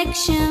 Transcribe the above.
Connection.